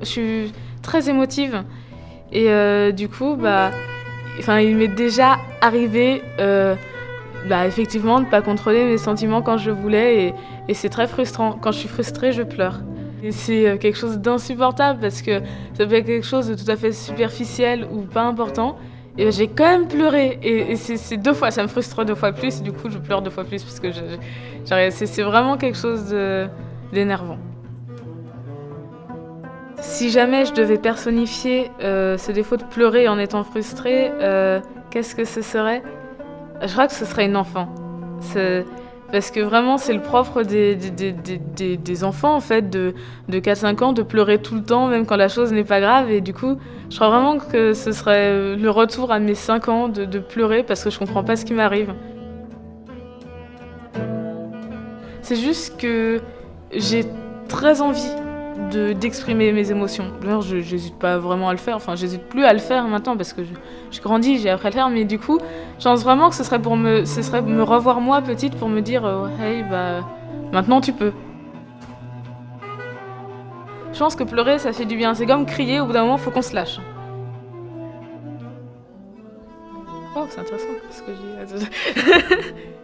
Je suis très émotive. Et euh, du coup, bah, il m'est déjà arrivé, euh, bah, effectivement, de ne pas contrôler mes sentiments quand je voulais. Et, c'est très frustrant. Quand je suis frustrée, je pleure. C'est euh, quelque chose d'insupportable parce que ça peut être quelque chose de tout à fait superficiel ou pas important. Et j'ai quand même pleuré. Et, et c'est deux fois, ça me frustre deux fois plus. Du coup, je pleure deux fois plus parce que c'est vraiment quelque chose d'énervant. Si jamais je devais personnifier euh, ce défaut de pleurer en étant frustrée, euh, qu'est-ce que ce serait? Je crois que ce serait une enfant. Parce que vraiment, c'est le propre des, des, des, des, enfants, en fait, de, de 4-5 ans, de pleurer tout le temps, même quand la chose n'est pas grave. Et du coup, je crois vraiment que ce serait le retour à mes 5 ans de, de pleurer parce que je comprends pas ce qui m'arrive. C'est juste que j'ai très envie d'exprimer mes émotions. D'ailleurs, je n'hésite pas vraiment à le faire. Enfin, j'hésite plus à le faire maintenant parce que je, grandis, j'ai appris à le faire. Mais du coup, je pense vraiment que ce serait pour me, ce serait me revoir moi petite pour me dire, euh, hey, bah, maintenant tu peux. Je pense que pleurer, ça fait du bien. C'est comme crier. Au bout d'un moment, faut qu'on se lâche. Oh, c'est intéressant ce que je dis.